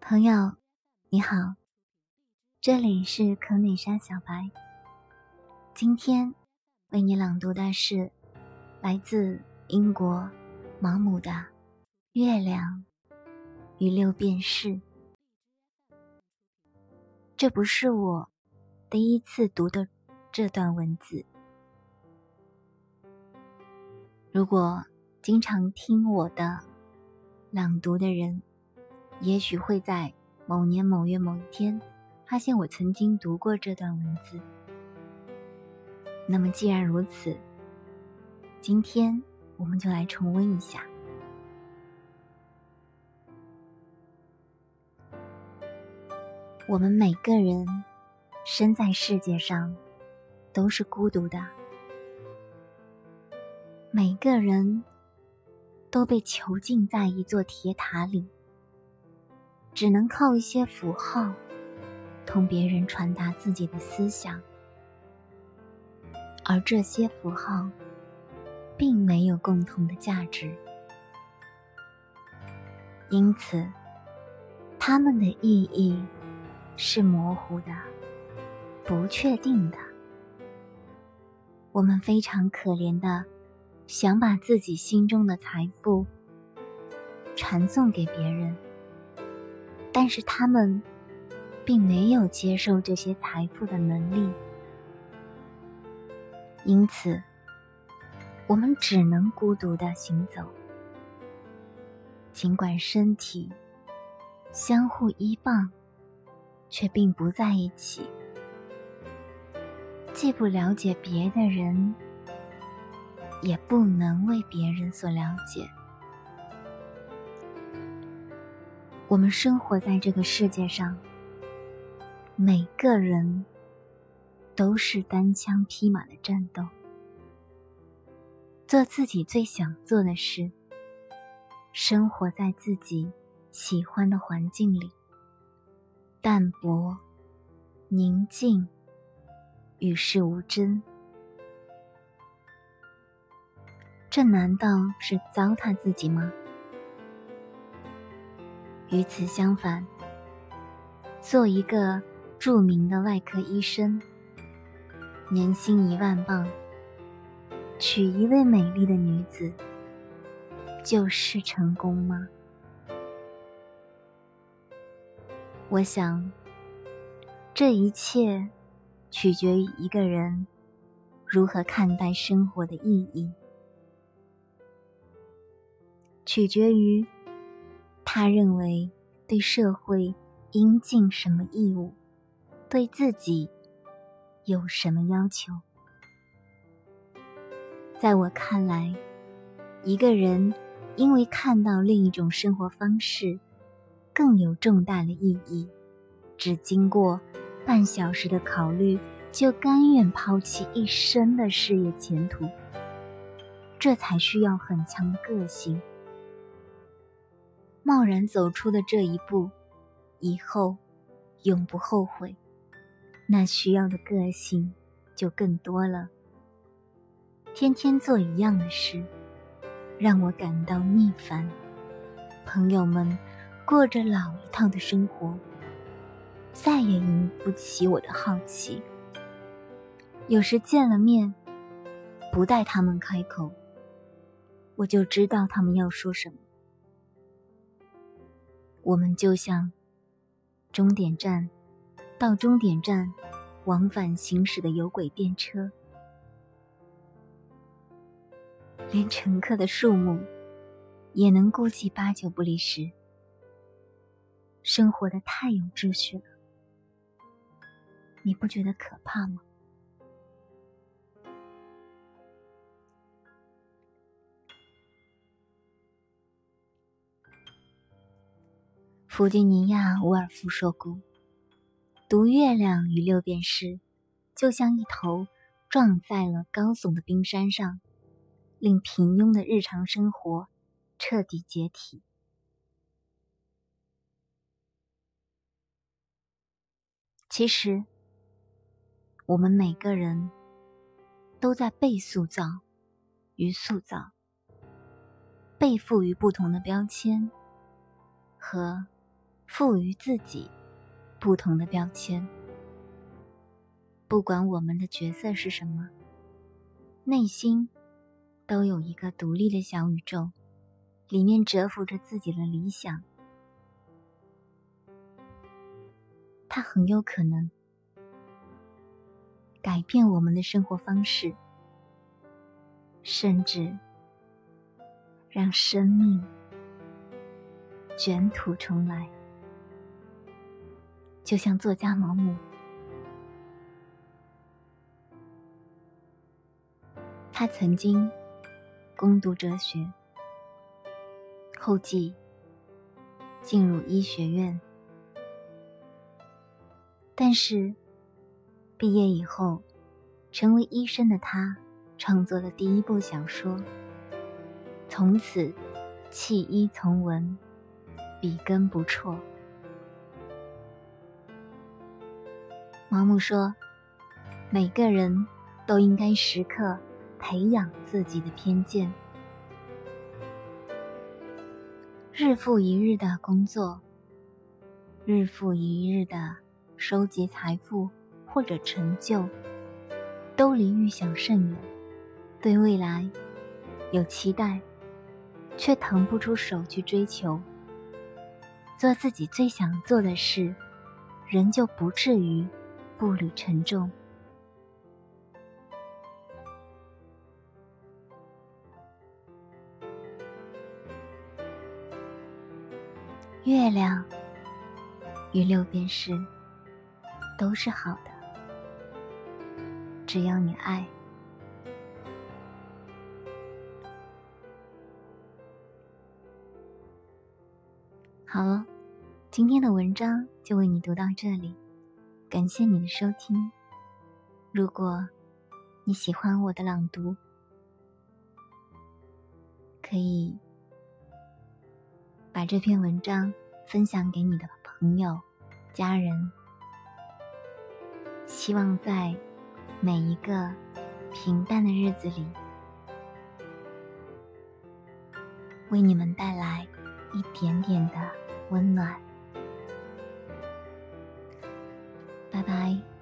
朋友，你好，这里是可美莎小白。今天为你朗读的是来自英国毛姆的《月亮与六便士》。这不是我第一次读的这段文字。如果经常听我的朗读的人，也许会在某年某月某一天，发现我曾经读过这段文字。那么既然如此，今天我们就来重温一下。我们每个人生在世界上都是孤独的，每个人都被囚禁在一座铁塔里。只能靠一些符号，同别人传达自己的思想，而这些符号并没有共同的价值，因此，它们的意义是模糊的、不确定的。我们非常可怜的想把自己心中的财富传送给别人。但是他们并没有接受这些财富的能力，因此，我们只能孤独的行走。尽管身体相互依傍，却并不在一起，既不了解别的人，也不能为别人所了解。我们生活在这个世界上，每个人都是单枪匹马的战斗，做自己最想做的事，生活在自己喜欢的环境里，淡泊、宁静、与世无争，这难道是糟蹋自己吗？与此相反，做一个著名的外科医生，年薪一万镑，娶一位美丽的女子，就是成功吗？我想，这一切取决于一个人如何看待生活的意义，取决于。他认为，对社会应尽什么义务，对自己有什么要求？在我看来，一个人因为看到另一种生活方式更有重大的意义，只经过半小时的考虑，就甘愿抛弃一生的事业前途，这才需要很强的个性。贸然走出的这一步，以后永不后悔。那需要的个性就更多了。天天做一样的事，让我感到腻烦。朋友们过着老一套的生活，再也引不起我的好奇。有时见了面，不待他们开口，我就知道他们要说什么。我们就像终点站到终点站往返行驶的有轨电车，连乘客的数目也能估计八九不离十。生活的太有秩序了，你不觉得可怕吗？弗吉尼亚·伍尔夫说过：“读月亮与六便士，就像一头撞在了高耸的冰山上，令平庸的日常生活彻底解体。”其实，我们每个人都在被塑造与塑造，被赋予不同的标签和赋予自己不同的标签。不管我们的角色是什么，内心都有一个独立的小宇宙，里面蛰伏着自己的理想。它很有可能改变我们的生活方式，甚至让生命卷土重来。就像作家毛姆，他曾经攻读哲学，后继进入医学院。但是，毕业以后，成为医生的他创作了第一部小说，从此弃医从文，笔耕不辍。毛姆说：“每个人都应该时刻培养自己的偏见，日复一日的工作，日复一日的。”收集财富或者成就，都离预想甚远。对未来有期待，却腾不出手去追求。做自己最想做的事，人就不至于步履沉重。月亮与六便士。都是好的，只要你爱。好了，今天的文章就为你读到这里，感谢你的收听。如果你喜欢我的朗读，可以把这篇文章分享给你的朋友、家人。希望在每一个平淡的日子里，为你们带来一点点的温暖。拜拜。